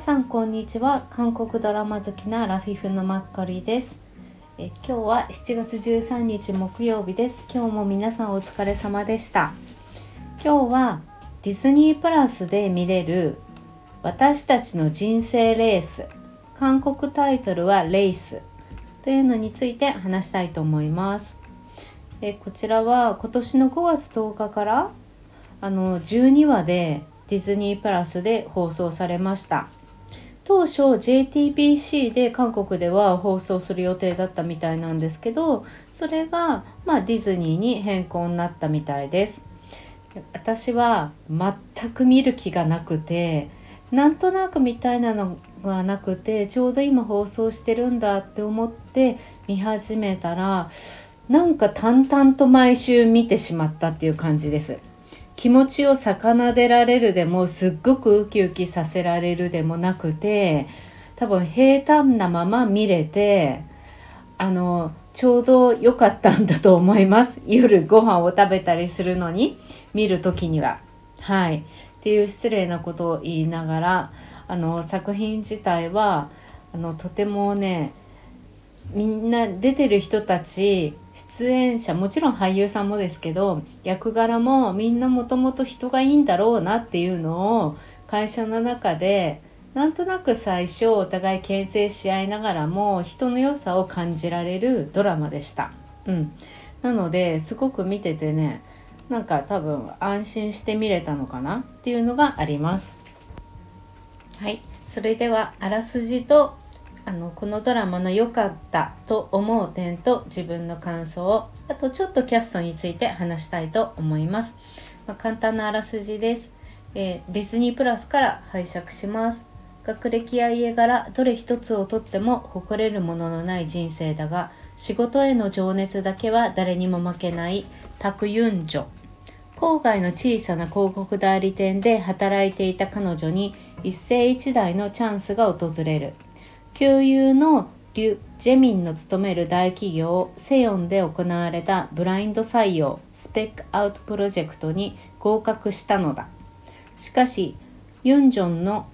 皆さんこんにちは。韓国ドラマ好きなラフィフのマッコリです。え今日は7月13日木曜日です。今日も皆さんお疲れ様でした。今日はディズニープラスで見れる私たちの人生レース。韓国タイトルはレースというのについて話したいと思います。えこちらは今年の5月10日からあの12話でディズニープラスで放送されました。当初 JTBC で韓国では放送する予定だったみたいなんですけどそれが、まあ、ディズニーに変更になったみたいです。私は全く見る気がなくてなんとなくみたいなのがなくてちょうど今放送してるんだって思って見始めたらなんか淡々と毎週見てしまったっていう感じです。気持ちを奏でられるでもすっごくウキウキさせられるでもなくて多分平坦なまま見れてあのちょうど良かったんだと思います。夜ご飯を食べたりするのに見る時には。はい。っていう失礼なことを言いながらあの作品自体はあのとてもねみんな出てる人たち出演者もちろん俳優さんもですけど役柄もみんなもともと人がいいんだろうなっていうのを会社の中でなんとなく最初お互い牽制し合いながらも人の良さを感じられるドラマでした。うん、なのですごく見ててねなんか多分安心して見れたのかなっていうのがあります。はいそれではあらすじとあのこのドラマの良かったと思う点と自分の感想あとちょっとキャストについて話したいと思います、まあ、簡単なあらすじです、えー、ディズニープラスから拝借します。学歴や家柄どれ一つをとっても誇れるもののない人生だが仕事への情熱だけは誰にも負けないタクユンジョ。郊外の小さな広告代理店で働いていた彼女に一世一代のチャンスが訪れる。旧友のリュ・ジェミンの勤める大企業セヨンで行われたブラインド採用スペックアウトプロジェクトに合格したのだ。しかしユンジョンの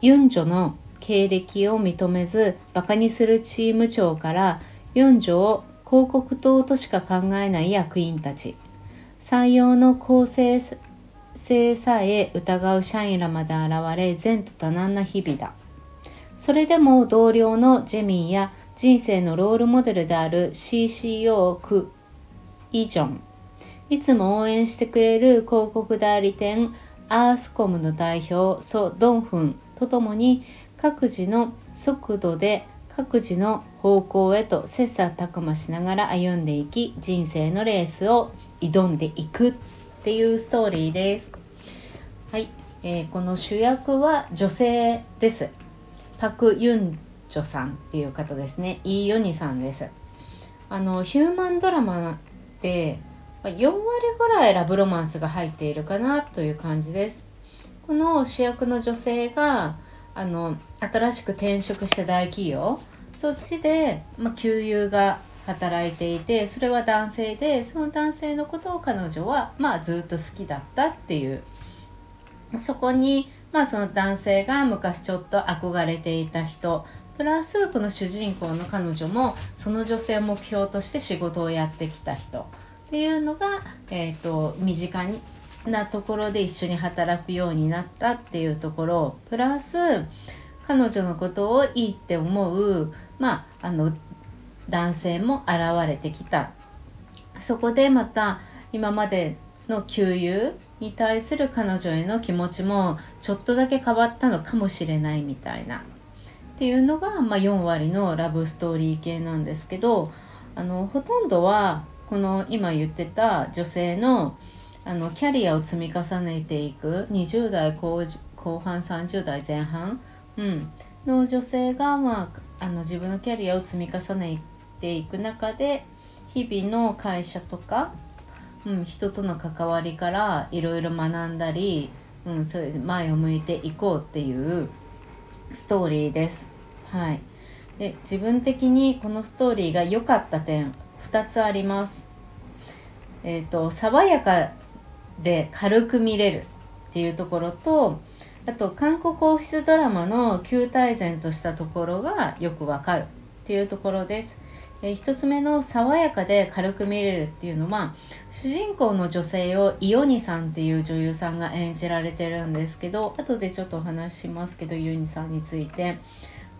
ユンジョの経歴を認めずバカにするチーム長からユンジョを広告塔としか考えない役員たち。採用の公正性さえ疑う社員らまで現れ前途多難な日々だ。それでも同僚のジェミンや人生のロールモデルである CCO ク・イジョンいつも応援してくれる広告代理店アースコムの代表ソ・ドンフンとともに各自の速度で各自の方向へと切磋琢磨しながら歩んでいき人生のレースを挑んでいくっていうストーリーです。はい、えー、この主役は女性です。パク・ユンチョさんっていう方ですね。イ・ヨニさんです。あのヒューマンドラマで4割ぐらいラブロマンスが入っているかなという感じです。この主役の女性があの新しく転職した大企業。そっちで、まあ、給油が働いていてそれは男性でその男性のことを彼女は、まあ、ずっと好きだったっていう。そこにまあその男性が昔ちょっと憧れていた人プラスこの主人公の彼女もその女性を目標として仕事をやってきた人。っていうのが、えーと、身近なところで一緒に働くようになったっていうところ。プラス彼女のことをいいって思う、まあ、あの男性も現れてきた。そこでまた今までの給油に対する彼女への気持ちもちょっとだけ変わったのかもしれないみたいな。っていうのが、まあ、4割のラブストーリー系なんですけどあのほとんどはこの今言ってた女性のあのキャリアを積み重ねていく20代後後半30代前半、うん、の女性が、まあ、あの自分のキャリアを積み重ねていく中で日々の会社とかうん、人との関わりからいろいろ学んだり、うん、それ前を向いていこうっていうストーリーです。はい、で自分的にこのストーリーが良かった点2つあります。えーと、爽やかで軽く見れるっていうところとあと韓国オフィスドラマの旧大然としたところがよくわかるっていうところです。えー、1つ目の爽やかで軽く見れるっていうのは主人公の女性をイオニさんっていう女優さんが演じられてるんですけど後でちょっとお話しますけどイオニさんについて。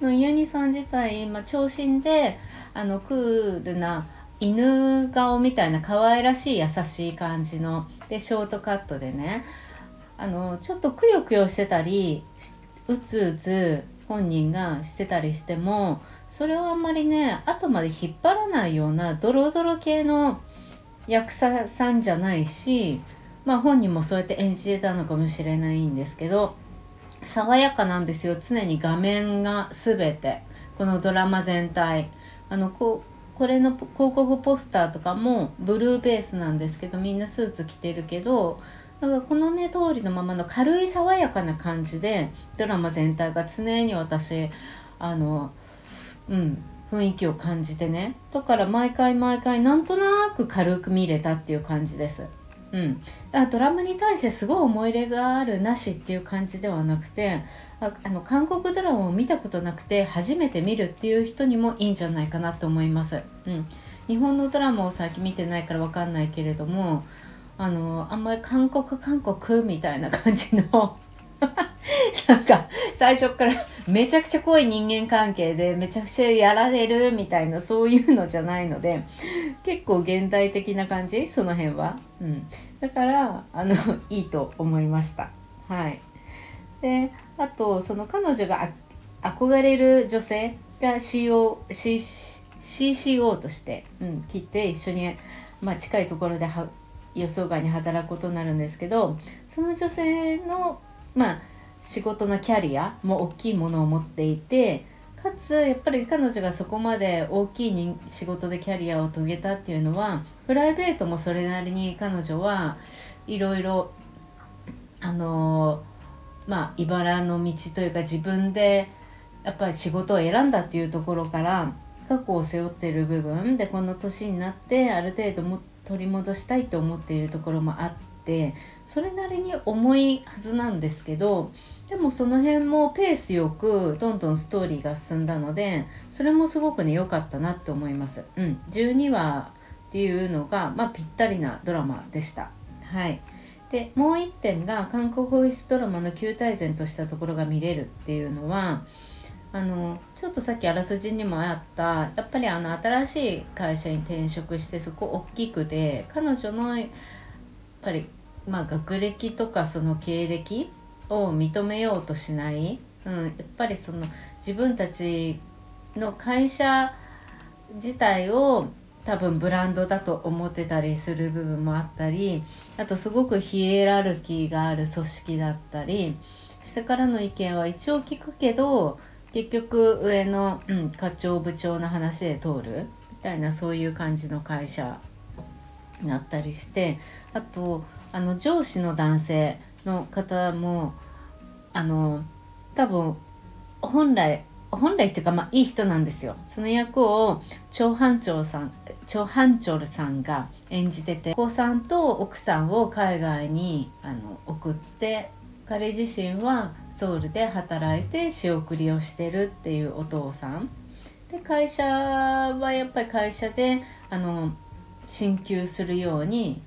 のイオニさん自体、まあ、長身であのクールな犬顔みたいな可愛らしい優しい感じのでショートカットでねあのちょっとくよくよしてたりうつうつ本人がしてたりしてもそれをあんまりね後まで引っ張らないようなドロドロ系の役者さんじゃないしまあ本人もそうやって演じてたのかもしれないんですけど爽やかなんですよ。常に画面が全て。このドラマ全体。あのここれの広告ポスターとかもブルーベースなんですけどみんなスーツ着てるけどだかこのね通りのままの軽い爽やかな感じでドラマ全体が常に私あのうん雰囲気を感じてねだから毎回毎回なんとなく軽く見れたっていう感じです。うん、だからドラマに対してすごい思い入れがあるなしっていう感じではなくてああの韓国ドラマを見たことなくて初めて見るっていう人にもいいんじゃないかなと思います。うん、日本のドラマを最近見てないから分かんないけれどもあのあんまり韓国韓国みたいな感じの なんか最初からめちゃくちゃ濃い人間関係でめちゃくちゃやられるみたいなそういうのじゃないので結構現代的な感じ？その辺は、うん、だからあの いいと思いました。はい。であとその彼女が憧れる女性が CO CCO として、うん、来て一緒に、まあ、近いところで予想外に働くことになるんですけどその女性のまあ仕事のキャリアも大きいものを持っていてかつやっぱり彼女がそこまで大きい仕事でキャリアを遂げたっていうのはプライベートもそれなりに彼女はいろいろあのまあ茨の道というか自分でやっぱり仕事を選んだっていうところから過去を背負ってる部分でこの年になってある程度も取り戻したいと思っているところもあってそれなりに重いはずなんですけどでもその辺もペースよくどんどんストーリーが進んだのでそれもすごくね良かったなって思います。うん、12話っていうのが、まあ、ぴったりなドラマでした。はいでもう一点が韓国ボイスドラマの旧大前としたところが見れるっていうのはあのちょっとさっきあらすじにもあったやっぱりあの新しい会社に転職してそこ大きくて彼女のやっぱりまあ学歴とかその経歴を認めようとしない、うん、やっぱりその自分たちの会社自体を多分ブランドだと思ってたりする部分もあったりあとすごくヒエラルキーがある組織だったり下からの意見は一応聞くけど結局上の、うん、課長部長の話で通るみたいなそういう感じの会社になったりしてあとあの上司の男性の方もあの多分本来本来っていうかまあいい人なんですよ。その役を長班長さん長班長さんが演じててお子さんと奥さんを海外にあの送って彼自身はソウルで働いて仕送りをしてるっていうお父さん。で会社はやっぱり会社であの進級するように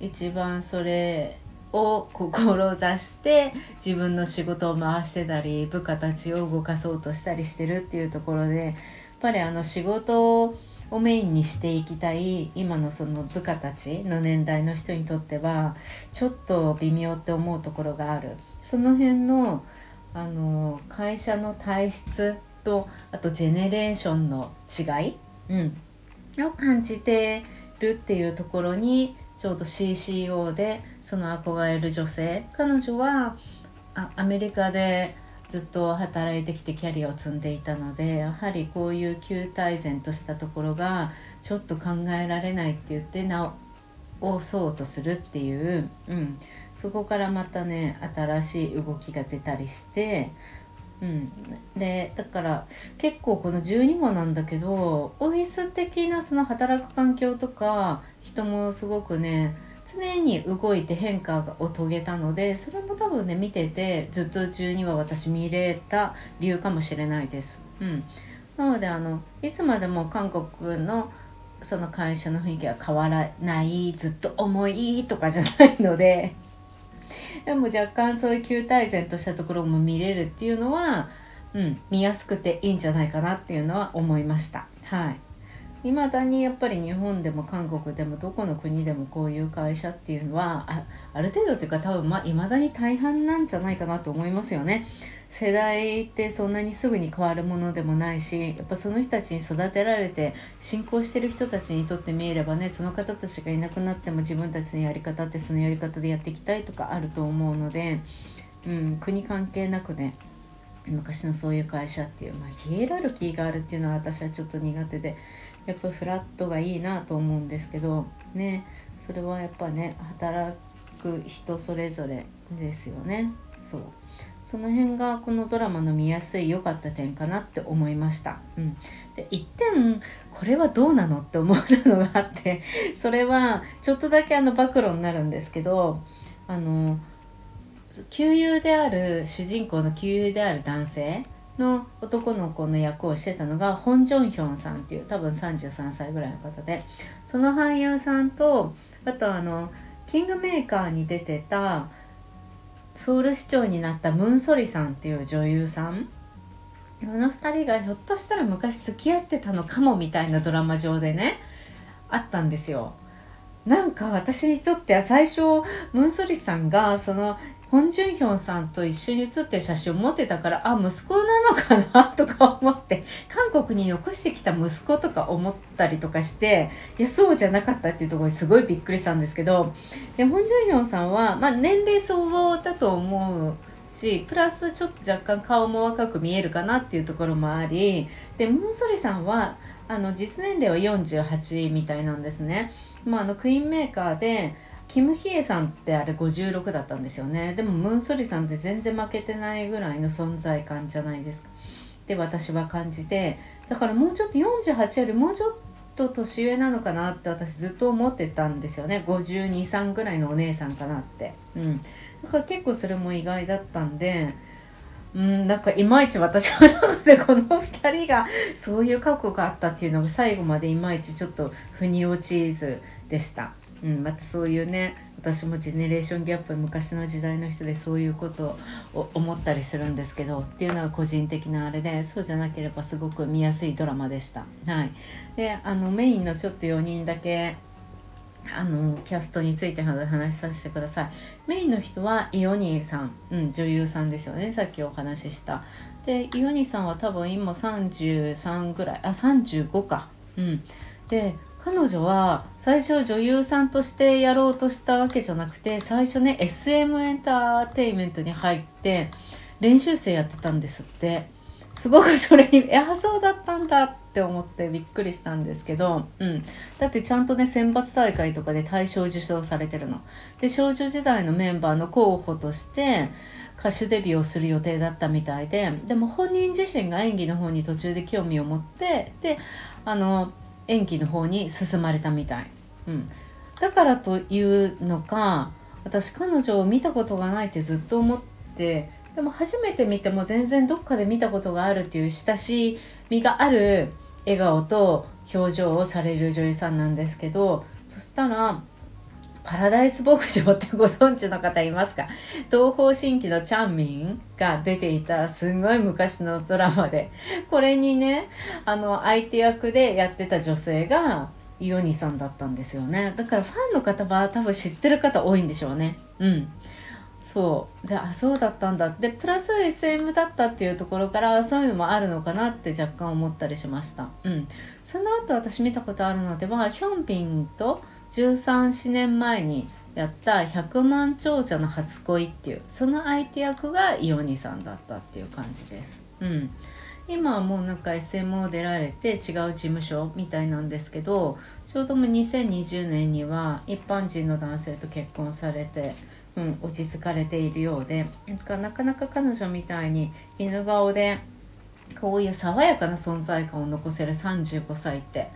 一番それを志して自分の仕事を回してたり部下たちを動かそうとしたりしてるっていうところでやっぱりあの仕事をメインにしていきたい今のその部下たちの年代の人にとってはちょっと微妙って思うところがある。その辺のあの会社の体質とあとジェネレーションの違い、うん、を感じてるっていうところにちょうど CCO でその憧れる女性彼女はアメリカでずっと働いてきてキャリアを積んでいたのでやはりこういう旧大然としたところがちょっと考えられないって言って直そうとするっていう、うん、そこからまたね新しい動きが出たりしてうん、でだから結構この12話なんだけどオフィス的なその働く環境とか人もすごくね常に動いて変化を遂げたのでそれも多分ね見ててずっと中には私見れた理由かもしれないです。うん、なのであのいつまでも韓国のその会社の雰囲気は変わらないずっと重いとかじゃないので でも若干そういう旧大然としたところも見れるっていうのは、うん、見やすくていいんじゃないかなっていうのは思いました。はいいまだにやっぱり日本でも韓国でもどこの国でもこういう会社っていうのはあある程度っていうか多分まあ未だに大半なんじゃないかなと思いますよね。世代ってそんなにすぐに変わるものでもないしやっぱその人たちに育てられて信仰してる人たちにとってみればねその方たちがいなくなっても自分たちのやり方ってそのやり方でやっていきたいとかあると思うので、うん、国関係なくね昔のそういう会社っていう、まあ、ヒエラルキーがあるっていうのは私はちょっと苦手でやっぱフラットがいいなと思うんですけどねそれはやっぱね働く人それぞれですよね。そう。その辺がこのドラマの見やすい良かった点かなって思いました。うん、で一点これはどうなのって思ったのがあって それはちょっとだけあの暴露になるんですけどあの旧友である主人公の旧友である男性の男の子の役をしてたのがホン・ジョンヒョンさんっていう多分33歳ぐらいの方でその俳優さんとあとあのキングメーカーに出てたソウル市長になったムン・ソリさんっていう女優さんこの2人がひょっとしたら昔付き合ってたのかもみたいなドラマ上でねあったんですよ。なんか私にとっては最初ムン・ソリさんがそのホン・ジュンヒョンさんと一緒に写ってる写真を持ってたからあ息子なのかなとか思って韓国に残してきた息子とか思ったりとかしていやそうじゃなかったっていうところにすごいびっくりしたんですけどでホン・ジュンヒョンさんは、まあ、年齢相応だと思うしプラスちょっと若干顔も若く見えるかなっていうところもありでムンソリさんはあの実年齢は48みたいなんですね。まあ、あのクイーンメーカーでキム・ヒエさんってあれ56だったんですよね。でもムン・ソリさんって全然負けてないぐらいの存在感じゃないですか。で私は感じてだからもうちょっと48よりもうちょっと年上なのかなって私ずっと思ってたんですよね。523ぐらいのお姉さんかなって。うん。だから結構それも意外だったんでうんなんかいまいち私は中で この2人がそういう過去があったっていうのが最後までいまいちちょっと腑に落ちずでした。うん、またそういうね私もジェネレーションギャップ昔の時代の人でそういうことを思ったりするんですけどっていうのが個人的なあれでそうじゃなければすごく見やすいドラマでした。はい、であのメインのちょっと4人だけあのキャストについて話させてください。メインの人はイオニーさん、うん、女優さんですよね。さっきお話しした。でイオニーさんは多分今33ぐらい。あ35か。うん。で彼女は最初女優さんとしてやろうとしたわけじゃなくて最初ね SM エンターテインメントに入って練習生やってたんですってすごくそれに「いやそうだったんだ」って思ってびっくりしたんですけど、うん、だってちゃんとね選抜大会とかで大賞受賞されてるの。で少女時代のメンバーの候補として歌手デビューをする予定だったみたいででも本人自身が演技の方に途中で興味を持ってであの演技の方に進まれたみたい、うん、だからというのか私彼女を見たことがないってずっと思ってでも初めて見ても全然どっかで見たことがあるっていう親しみがある笑顔と表情をされる女優さんなんですけどそしたらパラダイス牧場ってご存知の方いますか？東方神起のチャンミンが出ていたすんごい昔のドラマで。これにねあの相手役でやってた女性がイオニさんだったんですよね。だからファンの方は多分知ってる方多いんでしょうね。うん。そう。であそうだったんだ。でプラス SM だったっていうところからそういうのもあるのかなって若干思ったりしました。うん。その後私見たことあるのではヒョンビンと134年前にやった「100万長者の初恋」っていうその相手役がイオニさんだったっていう感じです。うん、今はもうなんか SMO 出られて違う事務所みたいなんですけどちょうども2020年には一般人の男性と結婚されて、うん、落ち着かれているようでなかなか彼女みたいに犬顔でこういう爽やかな存在感を残せる35歳って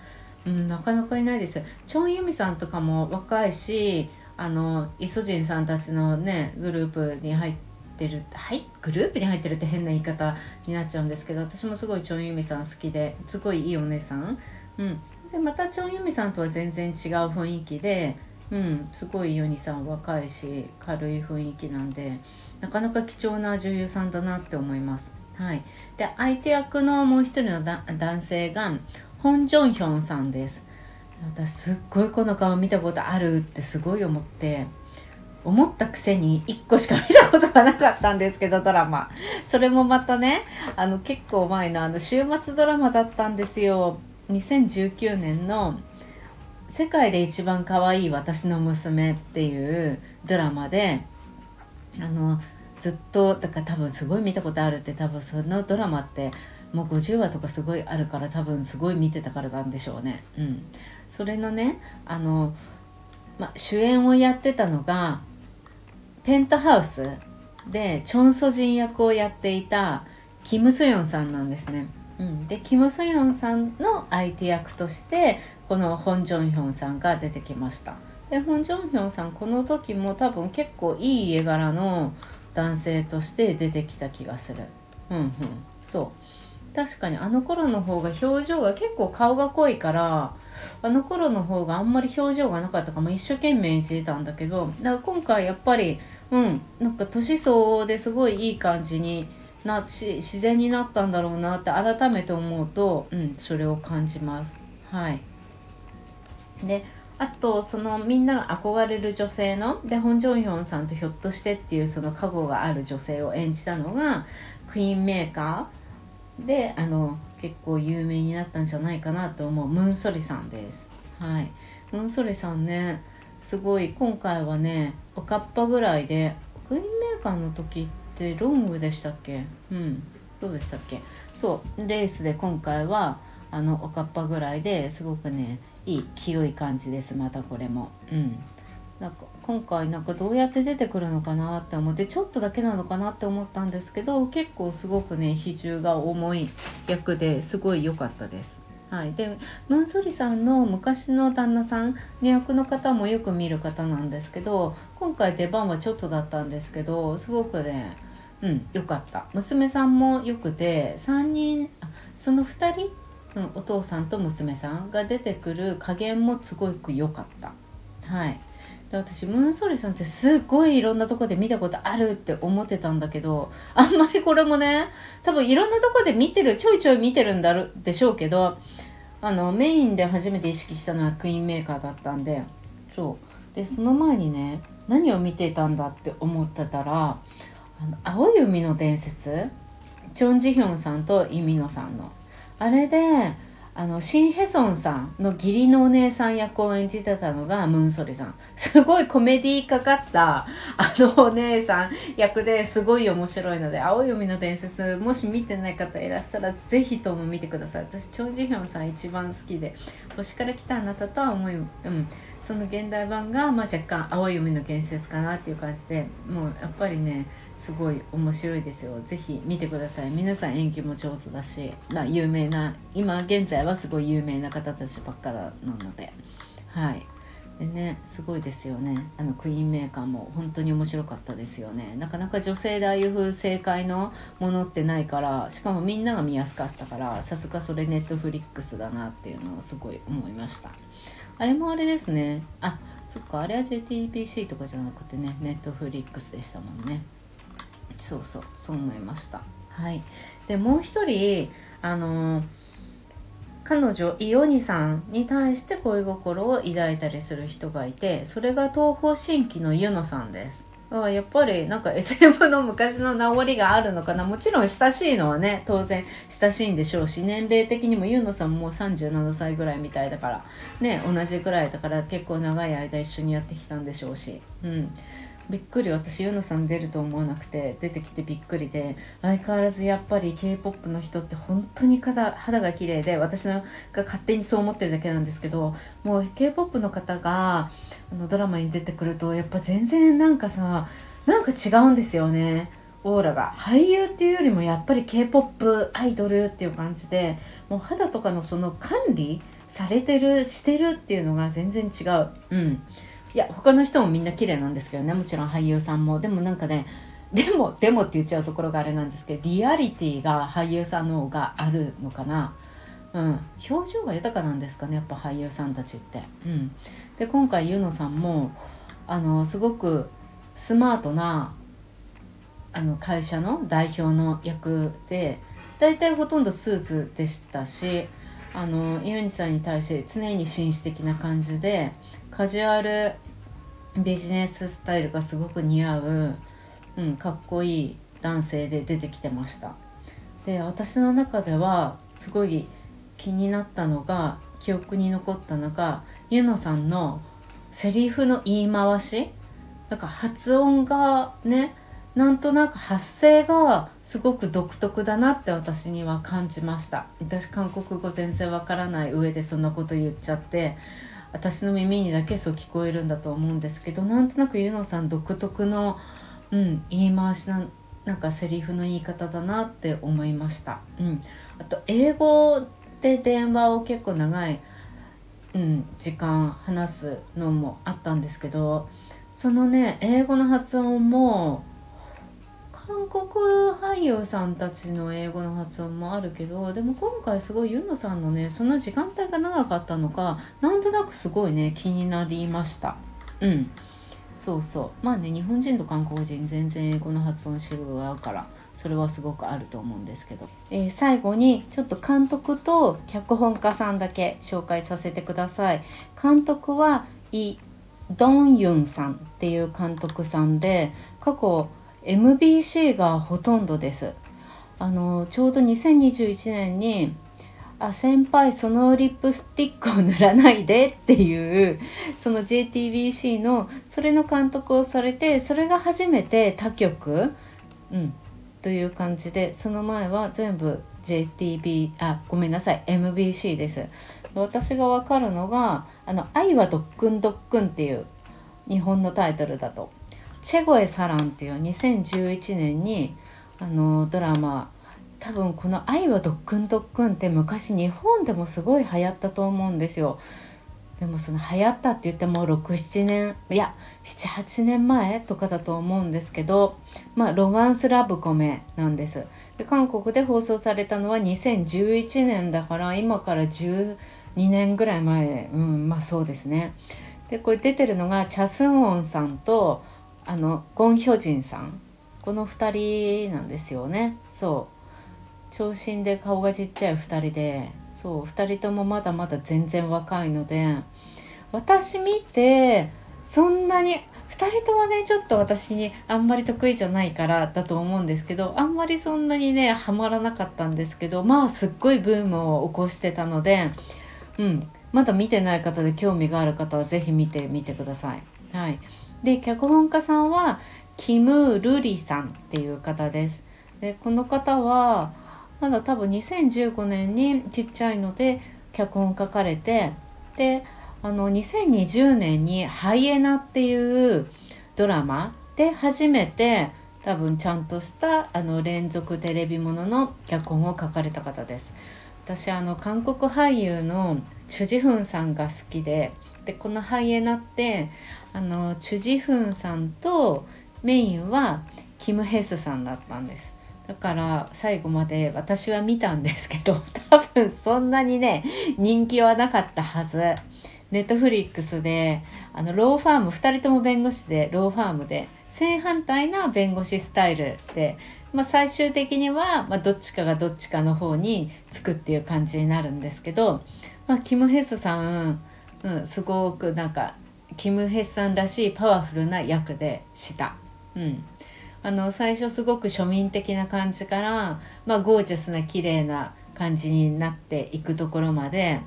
うん、なかなかいないですチョン・ユミさんとかも若いしあのイソジンさんたちのねグループに入ってるはいグループに入ってるって変な言い方になっちゃうんですけど私もすごいチョンユミさん好きですごいいいお姉さん。うん、でまたチョンユミさんとは全然違う雰囲気で、うん、すごいヨニさん若いし軽い雰囲気なんでなかなか貴重な女優さんだなって思います。はい、で相手役のもう一人の男性がホン・ジョンヒョンさんです。私すっごいこの顔見たことあるってすごい思って思ったくせに1個しか見たことがなかったんですけどドラマそれもまたねあの結構前のあの週末ドラマだったんですよ2019年の「世界で一番可愛い私の娘」っていうドラマであのずっとだから多分すごい見たことあるって多分そのドラマってもう50話とかすごいあるから多分すごい見てたからなんでしょうね。うん、それのねあの、ま、主演をやってたのがペントハウスでチョン・ソジン役をやっていたキム・スヨンさんなんですね。うん、でキム・スヨンさんの相手役としてこのホン・ジョンヒョンさんが出てきました。でホン・ジョンヒョンさんこの時も多分結構いい絵柄の男性として出てきた気がする。うんうん、そう確かにあの頃の方が表情が結構顔が濃いからあの頃の方があんまり表情がなかったかも一生懸命演じてたんだけどだから今回やっぱりうんなんか年相応ですごいいい感じになし自然になったんだろうなって改めて思うと、うん、それを感じます。はいであとそのみんなが憧れる女性のでホン・ジョンヒョンさんとひょっとしてっていうその過去がある女性を演じたのがクイーンメーカーであの結構有名になったんじゃないかなと思う。ムンソリさんです。はい、ムンソリさんねすごい今回はねおかっぱぐらいでクイーンメーカーの時ってロングでしたっけ？うん。どうでしたっけ？そう。レースで今回はあのおかっぱぐらいですごくねいい清い感じです。またこれも。うん。なんか今回なんかどうやって出てくるのかなって思ってちょっとだけなのかなって思ったんですけど結構すごくね比重が重い役ですごい良かったです。はい、でムンソリさんの昔の旦那さんの役の方もよく見る方なんですけど今回出番はちょっとだったんですけどすごくねうん良かった。娘さんもよくて3人その2人、うん、お父さんと娘さんが出てくる加減もすごく良かった。はい。で私ムーンソリさんってすごいいろんなとこで見たことあるって思ってたんだけどあんまりこれもね多分いろんなとこで見てるちょいちょい見てるんだろでしょうけどあのメインで初めて意識したのはクイーンメーカーだったんでそう。でその前にね何を見てたんだって思ってたら「あの青い海の伝説」チョン・ジヒョンさんとイ・ミノさんの。あれであのシン・ヘソンさんの義理のお姉さん役を演じてたのがムンソリさん。すごいコメディーかかったあのお姉さん役ですごい面白いので「青い海の伝説」もし見てない方いらっしゃらぜひとも見てください。私チョン・ジヒョンさん一番好きで星から来たあなたとは思い、うん、その現代版が、まあ、若干「青い海の伝説」かなっていう感じでもうやっぱりねすごい面白いですよ。ぜひ見てください。皆さん演技も上手だし、まあ、有名な今現在はすごい有名な方たちばっかなので。はい。でねすごいですよね。あのクイーンメーカーも本当に面白かったですよね。なかなか女性でああいう風正解のものってないからしかもみんなが見やすかったからさすがそれネットフリックスだなっていうのをすごい思いました。あれもあれですね。あそっか。あれは JTBC とかじゃなくてねネットフリックスでしたもんね。そうそうそう思いました。はい。でもう一人あの彼女イオニさんに対して恋心を抱いたりする人がいてそれが東方神起のユノさんです。やっぱりなんか SM の昔の名残があるのかな。もちろん親しいのはね当然親しいんでしょうし年齢的にもユーノさんも37歳ぐらいみたいだからね同じぐらいだから結構長い間一緒にやってきたんでしょうし。うん。びっくり私ユーノさん出ると思わなくて出てきてびっくりで相変わらずやっぱり k p o p の人って本当に肌肌が綺麗で私のが勝手にそう思ってるだけなんですけどもう k p o p の方があのドラマに出てくるとやっぱ全然なんかさなんか違うんですよねオーラが。俳優っていうよりもやっぱり k p o p アイドルっていう感じでもう肌とかのその管理されてるしてるっていうのが全然違う。うん。いや他の人もみんな綺麗なんですけどねもちろん俳優さんも。でもなんかねでもでもって言っちゃうところがあれなんですけどリアリティが俳優さんの方があるのかな。うん、表情が豊かなんですかねやっぱ俳優さんたちって。うん、で今回ユノさんもあのすごくスマートなあの会社の代表の役で大体ほとんどスーツでしたしあのユニさんに対して常に紳士的な感じでカジュアルビジネススタイルがすごく似合う、うん、かっこいい男性で出てきてました。で私の中ではすごい気になったのが記憶に残ったのがユノさんのセリフの言い回し。なんか発音がねなんとなく発声がすごく独特だなって私には感じました。私韓国語全然わからない上でそんなこと言っちゃって私の耳にだけそう聞こえるんだと思うんですけどなんとなくユノさん独特の、うん、言い回しななんかセリフの言い方だなって思いました、うん、あと英語で電話を結構長い、うん、時間話すのもあったんですけどそのね英語の発音も韓国俳優さんたちの英語の発音もあるけどでも今回すごいユノさんのねその時間帯が長かったのかなんとなくすごいね気になりました。うん。そうそう。まあね日本人と韓国人全然英語の発音違うからそれはすごくあると思うんですけど、えー、最後にちょっと監督と脚本家さんだけ紹介させてください。監督はイ・ドンユンさんっていう監督さんで過去 MBC がほとんどです。あのちょうど2021年にあ先輩そのリップスティックを塗らないでっていうその JTBC のそれの監督をされてそれが初めて他局、うん、という感じでその前は全部 JTB あごめんなさい MBC です。私が分かるのが「あの愛はドックンドックン」っていう日本のタイトルだと「チェゴエサラン」っていう2011年にあのドラマ多分この「愛はドックンドックン」って昔日本でもすごい流行ったと思うんですよ。でもその流行ったって言っても67年いや78年前とかだと思うんですけどまあロマンスラブコメなんですで韓国で放送されたのは2011年だから今から12年ぐらい前うんまあそうですねでこれ出てるのがチャスウォンさんとあのゴン・ヒョジンさん。この2人なんですよね。そう。長身で顔がちっちゃい2人で。そう。2人ともまだまだ全然若いので。私見てそんなに2人ともねちょっと私にあんまり得意じゃないからだと思うんですけどあんまりそんなにねハマらなかったんですけどまあすっごいブームを起こしてたのでうん。まだ見てない方で興味がある方は是非見てみてください。はい、で脚本家さんはキム・ルリさんっていう方です。でこの方はまだ多分2015年にちっちゃいので脚本書かれてであの2020年に「ハイエナ」っていうドラマで初めて多分ちゃんとしたあの連続テレビものの脚本を書かれた方です私あの韓国俳優のチュ・ジフンさんが好きででこの「ハイエナ」ってあのチュ・ジフンさんとメインはキム・ヘスさんだったんです。だから最後まで私は見たんですけど 多分そんなにね人気はなかったはず。ネットフリックスであのローファーム2人とも弁護士でローファームで正反対な弁護士スタイルで、まあ、最終的には、まあ、どっちかがどっちかの方につくっていう感じになるんですけど、まあ、キム・ヘスさん、うん、すごくなんかキム・ヘスさんらしいパワフルな役でした。うんあの最初すごく庶民的な感じから、まあ、ゴージャスな綺麗な感じになっていくところまで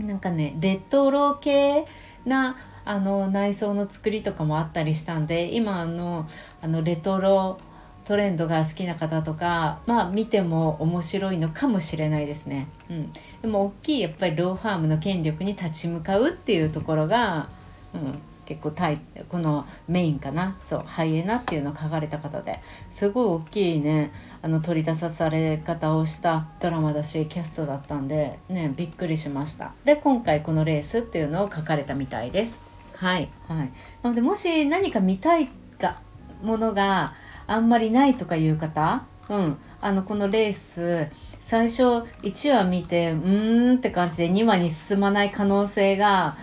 なんかねレトロ系なあの内装の作りとかもあったりしたんで今のあのレトロトレンドが好きな方とかまあ見ても面白いのかもしれないですね。うん、でも大きいやっぱりローファームの権力に立ち向かうっていうところが、うん、結構タイこのメインかな？そうハイエナっていうのを書かれた方で。すごい大きいねあの取り出さされ方をしたドラマだしキャストだったんでねびっくりしました。で今回このレースっていうのを書かれたみたいです。はいはい。なのでもし何か見たいがものがあんまりないとかいう方うん。あのこのレース最初1話見てうーんって感じで2話に進まない可能性が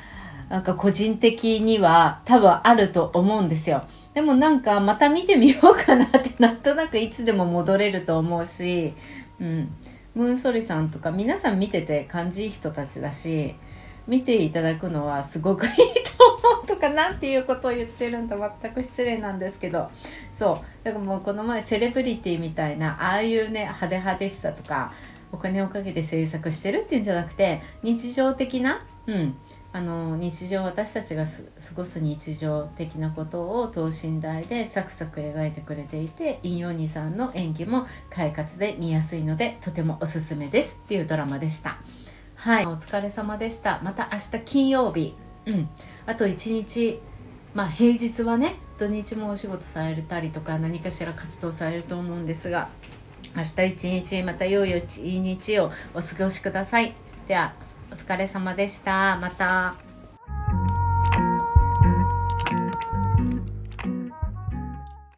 なんか個人的には多分あると思うんですよ。でもなんかまた見てみようかなってなんとなくいつでも戻れると思うし、うん、ムーンソリさんとか皆さん見てて感じいい人たちだし見ていただくのはすごくいいと思うとかなんていうことを言ってるんだ全く失礼なんですけど。そう。だからもうこの前セレブリティみたいなああいうね派手派手しさとかお金をかけて制作してるっていうんじゃなくて日常的な、うん、あの日常私たちが過ごす日常的なことを等身大でサクサク描いてくれていてインヨニさんの演技も快活で見やすいのでとてもおすすめですっていうドラマでした。はい。お疲れ様でした。また明日金曜日。うん。あと1日まあ平日はね土日もお仕事されたりとか何かしら活動されると思うんですが明日一日また良い一日をお過ごしください。ではお疲れ様でした。また。